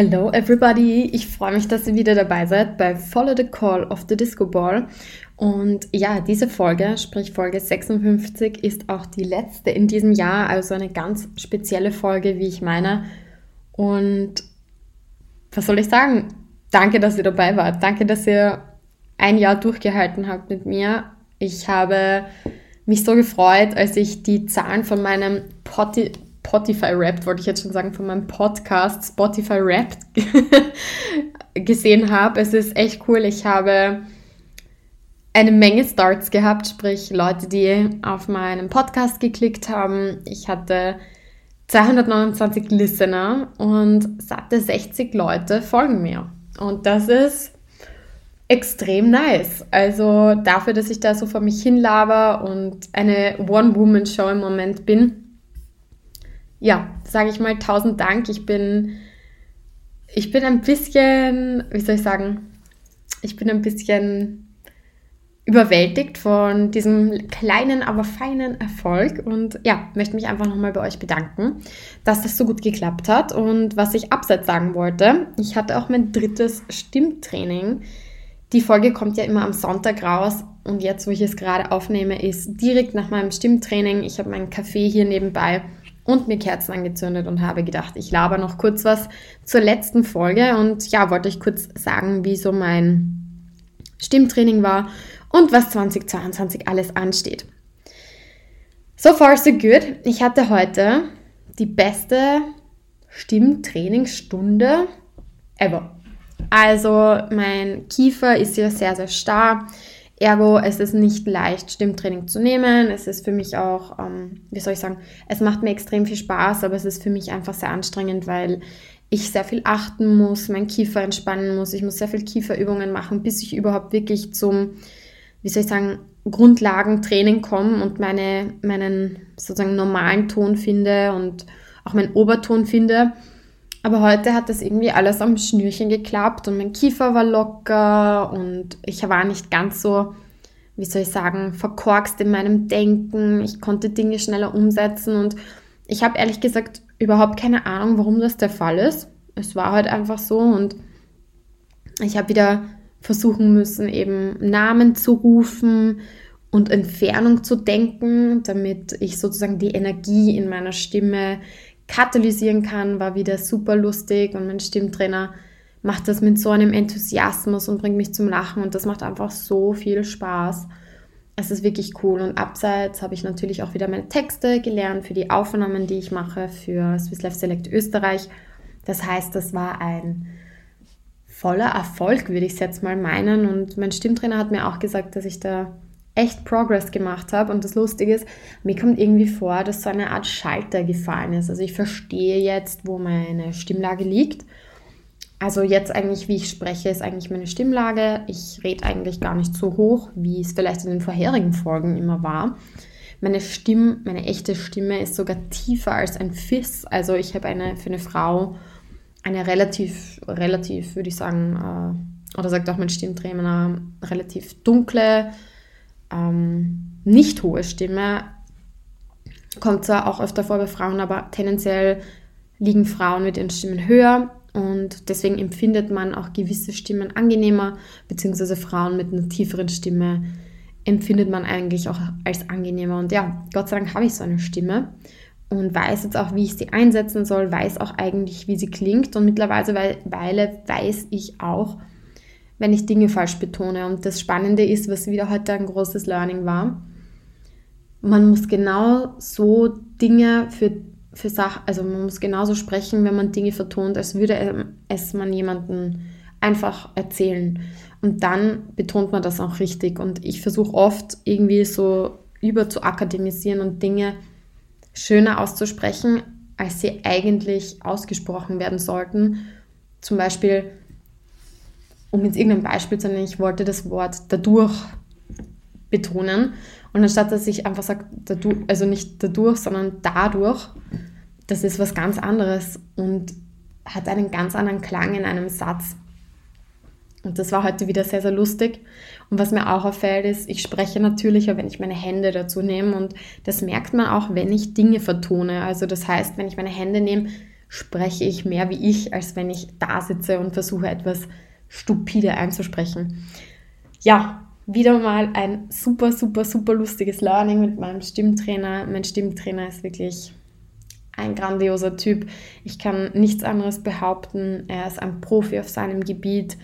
Hello everybody, ich freue mich, dass ihr wieder dabei seid bei Follow the Call of the Disco Ball. Und ja, diese Folge, sprich Folge 56, ist auch die letzte in diesem Jahr, also eine ganz spezielle Folge, wie ich meine. Und was soll ich sagen? Danke, dass ihr dabei wart. Danke, dass ihr ein Jahr durchgehalten habt mit mir. Ich habe mich so gefreut, als ich die Zahlen von meinem Potti Spotify Rapped, wollte ich jetzt schon sagen, von meinem Podcast Spotify Rapped gesehen habe. Es ist echt cool. Ich habe eine Menge Starts gehabt, sprich Leute, die auf meinen Podcast geklickt haben. Ich hatte 229 Listener und satte 60 Leute folgen mir. Und das ist extrem nice. Also dafür, dass ich da so vor mich hinlaber und eine One-Woman-Show im Moment bin, ja, sage ich mal tausend Dank. Ich bin, ich bin ein bisschen, wie soll ich sagen, ich bin ein bisschen überwältigt von diesem kleinen, aber feinen Erfolg und ja, möchte mich einfach nochmal bei euch bedanken, dass das so gut geklappt hat. Und was ich abseits sagen wollte, ich hatte auch mein drittes Stimmtraining. Die Folge kommt ja immer am Sonntag raus und jetzt, wo ich es gerade aufnehme, ist direkt nach meinem Stimmtraining. Ich habe meinen Kaffee hier nebenbei und mir Kerzen angezündet und habe gedacht, ich laber noch kurz was zur letzten Folge und ja, wollte ich kurz sagen, wie so mein Stimmtraining war und was 2022 alles ansteht. So far, so good. Ich hatte heute die beste Stimmtrainingsstunde ever. Also mein Kiefer ist ja sehr, sehr starr. Ergo, es ist nicht leicht, Stimmtraining zu nehmen. Es ist für mich auch, ähm, wie soll ich sagen, es macht mir extrem viel Spaß, aber es ist für mich einfach sehr anstrengend, weil ich sehr viel achten muss, mein Kiefer entspannen muss. Ich muss sehr viel Kieferübungen machen, bis ich überhaupt wirklich zum, wie soll ich sagen, Grundlagentraining komme und meine, meinen sozusagen normalen Ton finde und auch meinen Oberton finde. Aber heute hat das irgendwie alles am Schnürchen geklappt und mein Kiefer war locker und ich war nicht ganz so, wie soll ich sagen, verkorkst in meinem Denken. Ich konnte Dinge schneller umsetzen und ich habe ehrlich gesagt überhaupt keine Ahnung, warum das der Fall ist. Es war halt einfach so und ich habe wieder versuchen müssen, eben Namen zu rufen und Entfernung zu denken, damit ich sozusagen die Energie in meiner Stimme katalysieren kann, war wieder super lustig und mein Stimmtrainer macht das mit so einem Enthusiasmus und bringt mich zum Lachen und das macht einfach so viel Spaß. Es ist wirklich cool und abseits habe ich natürlich auch wieder meine Texte gelernt für die Aufnahmen, die ich mache für Swiss Life Select Österreich. Das heißt, das war ein voller Erfolg, würde ich es jetzt mal meinen und mein Stimmtrainer hat mir auch gesagt, dass ich da echt Progress gemacht habe. Und das Lustige ist, mir kommt irgendwie vor, dass so eine Art Schalter gefallen ist. Also ich verstehe jetzt, wo meine Stimmlage liegt. Also jetzt eigentlich, wie ich spreche, ist eigentlich meine Stimmlage. Ich rede eigentlich gar nicht so hoch, wie es vielleicht in den vorherigen Folgen immer war. Meine Stimme, meine echte Stimme ist sogar tiefer als ein Fiss. Also ich habe eine für eine Frau eine relativ, relativ, würde ich sagen, äh, oder sagt auch mein Stimmtrainer, relativ dunkle, ähm, nicht hohe Stimme kommt zwar auch öfter vor bei Frauen, aber tendenziell liegen Frauen mit ihren Stimmen höher und deswegen empfindet man auch gewisse Stimmen angenehmer, beziehungsweise Frauen mit einer tieferen Stimme empfindet man eigentlich auch als angenehmer. Und ja, Gott sei Dank habe ich so eine Stimme und weiß jetzt auch, wie ich sie einsetzen soll, weiß auch eigentlich, wie sie klingt und mittlerweile weiß ich auch, wenn ich Dinge falsch betone. Und das Spannende ist, was wieder heute ein großes Learning war, man muss genau so Dinge für, für Sachen, also man muss genauso sprechen, wenn man Dinge vertont, als würde es man jemanden einfach erzählen. Und dann betont man das auch richtig. Und ich versuche oft irgendwie so über zu akademisieren und Dinge schöner auszusprechen, als sie eigentlich ausgesprochen werden sollten. Zum Beispiel, um jetzt irgendein Beispiel zu nennen, ich wollte das Wort dadurch betonen. Und anstatt dass ich einfach sage, dadurch, also nicht dadurch, sondern dadurch, das ist was ganz anderes und hat einen ganz anderen Klang in einem Satz. Und das war heute wieder sehr, sehr lustig. Und was mir auch auffällt, ist, ich spreche natürlicher, wenn ich meine Hände dazu nehme. Und das merkt man auch, wenn ich Dinge vertone. Also das heißt, wenn ich meine Hände nehme, spreche ich mehr wie ich, als wenn ich da sitze und versuche etwas stupide einzusprechen. Ja, wieder mal ein super, super, super lustiges Learning mit meinem Stimmtrainer. Mein Stimmtrainer ist wirklich ein grandioser Typ. Ich kann nichts anderes behaupten. Er ist ein Profi auf seinem Gebiet.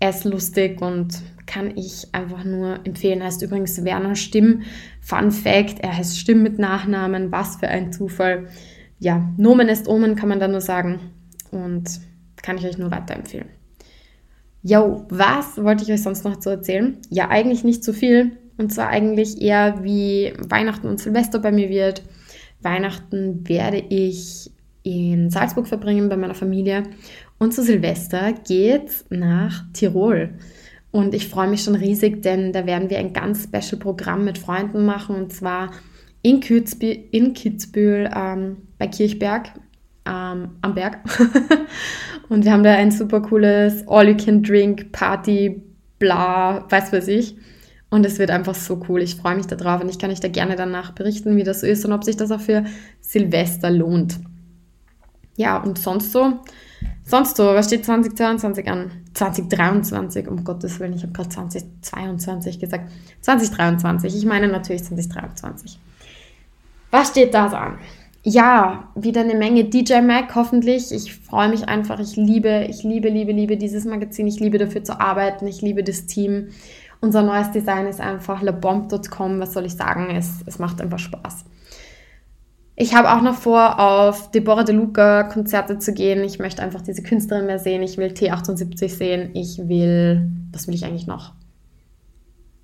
Er ist lustig und kann ich einfach nur empfehlen. Er heißt übrigens Werner Stimm. Fun Fact, er heißt Stimm mit Nachnamen. Was für ein Zufall. Ja, Nomen ist Omen, kann man da nur sagen. Und kann ich euch nur weiterempfehlen. Jo, was wollte ich euch sonst noch zu erzählen? Ja, eigentlich nicht so viel. Und zwar eigentlich eher, wie Weihnachten und Silvester bei mir wird Weihnachten werde ich in Salzburg verbringen bei meiner Familie. Und zu Silvester geht's nach Tirol. Und ich freue mich schon riesig, denn da werden wir ein ganz special Programm mit Freunden machen und zwar in, Kitzbühel, in Kitzbühel ähm, bei Kirchberg ähm, am Berg. und wir haben da ein super cooles All-You-Can-Drink-Party, bla, weiß was ich. Und es wird einfach so cool. Ich freue mich darauf und ich kann euch da gerne danach berichten, wie das so ist und ob sich das auch für Silvester lohnt. Ja, und sonst so, sonst so, was steht 2022 an? 2023, um Gottes Willen, ich habe gerade 2022 gesagt. 2023, ich meine natürlich 2023. Was steht da so an? Ja, wieder eine Menge DJ Mac, hoffentlich. Ich freue mich einfach. Ich liebe, ich liebe, liebe, liebe dieses Magazin. Ich liebe dafür zu arbeiten. Ich liebe das Team. Unser neues Design ist einfach lebomb.com. Was soll ich sagen? Es, es macht einfach Spaß. Ich habe auch noch vor, auf Deborah De Luca Konzerte zu gehen. Ich möchte einfach diese Künstlerin mehr sehen. Ich will T78 sehen. Ich will, was will ich eigentlich noch?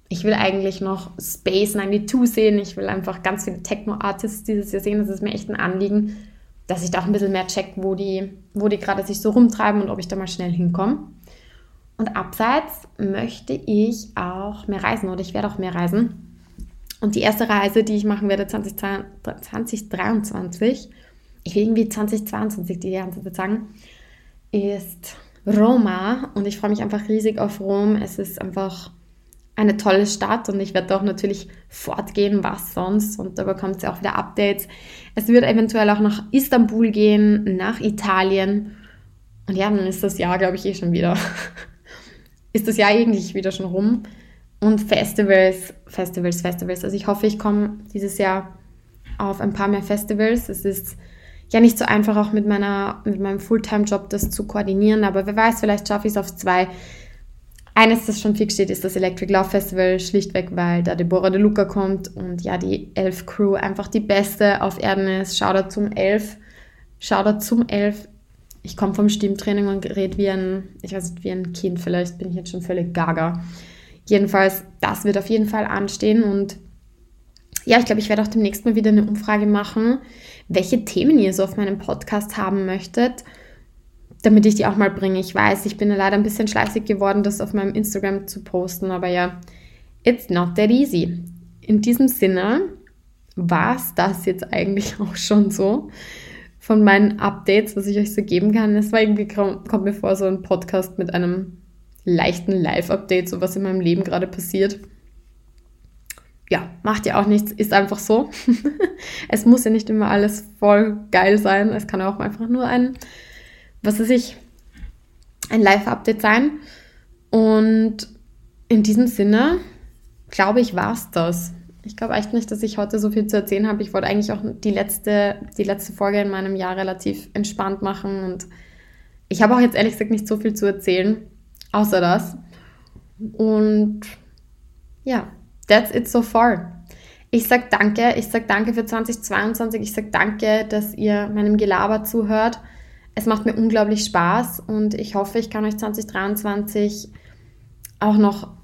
Ich will eigentlich noch Space 92 sehen. Ich will einfach ganz viele Techno-Artists dieses Jahr sehen. Das ist mir echt ein Anliegen, dass ich da auch ein bisschen mehr check, wo die, wo die gerade sich so rumtreiben und ob ich da mal schnell hinkomme. Und abseits möchte ich auch mehr reisen oder ich werde auch mehr reisen. Und die erste Reise, die ich machen werde 2023, ich will irgendwie 2022 die ganze Zeit sagen, ist Roma. Und ich freue mich einfach riesig auf Rom. Es ist einfach eine tolle Stadt und ich werde auch natürlich fortgehen, was sonst. Und da bekommt ihr auch wieder Updates. Es wird eventuell auch nach Istanbul gehen, nach Italien. Und ja, dann ist das Jahr, glaube ich, eh schon wieder ist das Jahr eigentlich wieder schon rum. Und Festivals, Festivals, Festivals. Also ich hoffe, ich komme dieses Jahr auf ein paar mehr Festivals. Es ist ja nicht so einfach, auch mit, meiner, mit meinem Fulltime-Job das zu koordinieren, aber wer weiß, vielleicht schaffe ich es auf zwei. Eines, das schon fix steht, ist das Electric Love Festival, schlichtweg, weil da Deborah De Luca kommt und ja, die Elf Crew einfach die beste auf Erden ist. Shoutout zum Elf. Shoutout zum Elf ich komme vom Stimmtraining und rede wie ein, ich weiß nicht, wie ein Kind, vielleicht bin ich jetzt schon völlig gaga. Jedenfalls, das wird auf jeden Fall anstehen und ja, ich glaube, ich werde auch demnächst mal wieder eine Umfrage machen, welche Themen ihr so auf meinem Podcast haben möchtet, damit ich die auch mal bringe. Ich weiß, ich bin leider ein bisschen schleißig geworden, das auf meinem Instagram zu posten, aber ja, it's not that easy. In diesem Sinne war es das jetzt eigentlich auch schon so von meinen Updates, was ich euch so geben kann. Es war irgendwie, kommt mir vor, so ein Podcast mit einem leichten Live-Update, so was in meinem Leben gerade passiert. Ja, macht ja auch nichts, ist einfach so. es muss ja nicht immer alles voll geil sein. Es kann auch einfach nur ein, was weiß ich, ein Live-Update sein. Und in diesem Sinne, glaube ich, war es das. Ich glaube echt nicht, dass ich heute so viel zu erzählen habe. Ich wollte eigentlich auch die letzte, die letzte Folge in meinem Jahr relativ entspannt machen und ich habe auch jetzt ehrlich gesagt nicht so viel zu erzählen, außer das. Und ja, that's it so far. Ich sage danke, ich sage danke für 2022, ich sage danke, dass ihr meinem Gelaber zuhört. Es macht mir unglaublich Spaß und ich hoffe, ich kann euch 2023 auch noch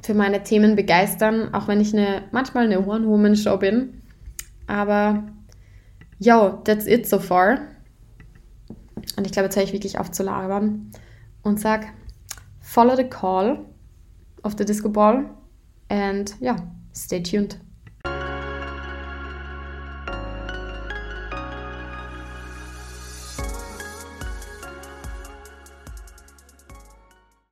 für meine Themen begeistern, auch wenn ich eine, manchmal eine One-Woman-Show bin. Aber yo, that's it so far. Und ich glaube, jetzt höre ich wirklich auf zu labern und sag, follow the call of the Disco Ball and ja, stay tuned.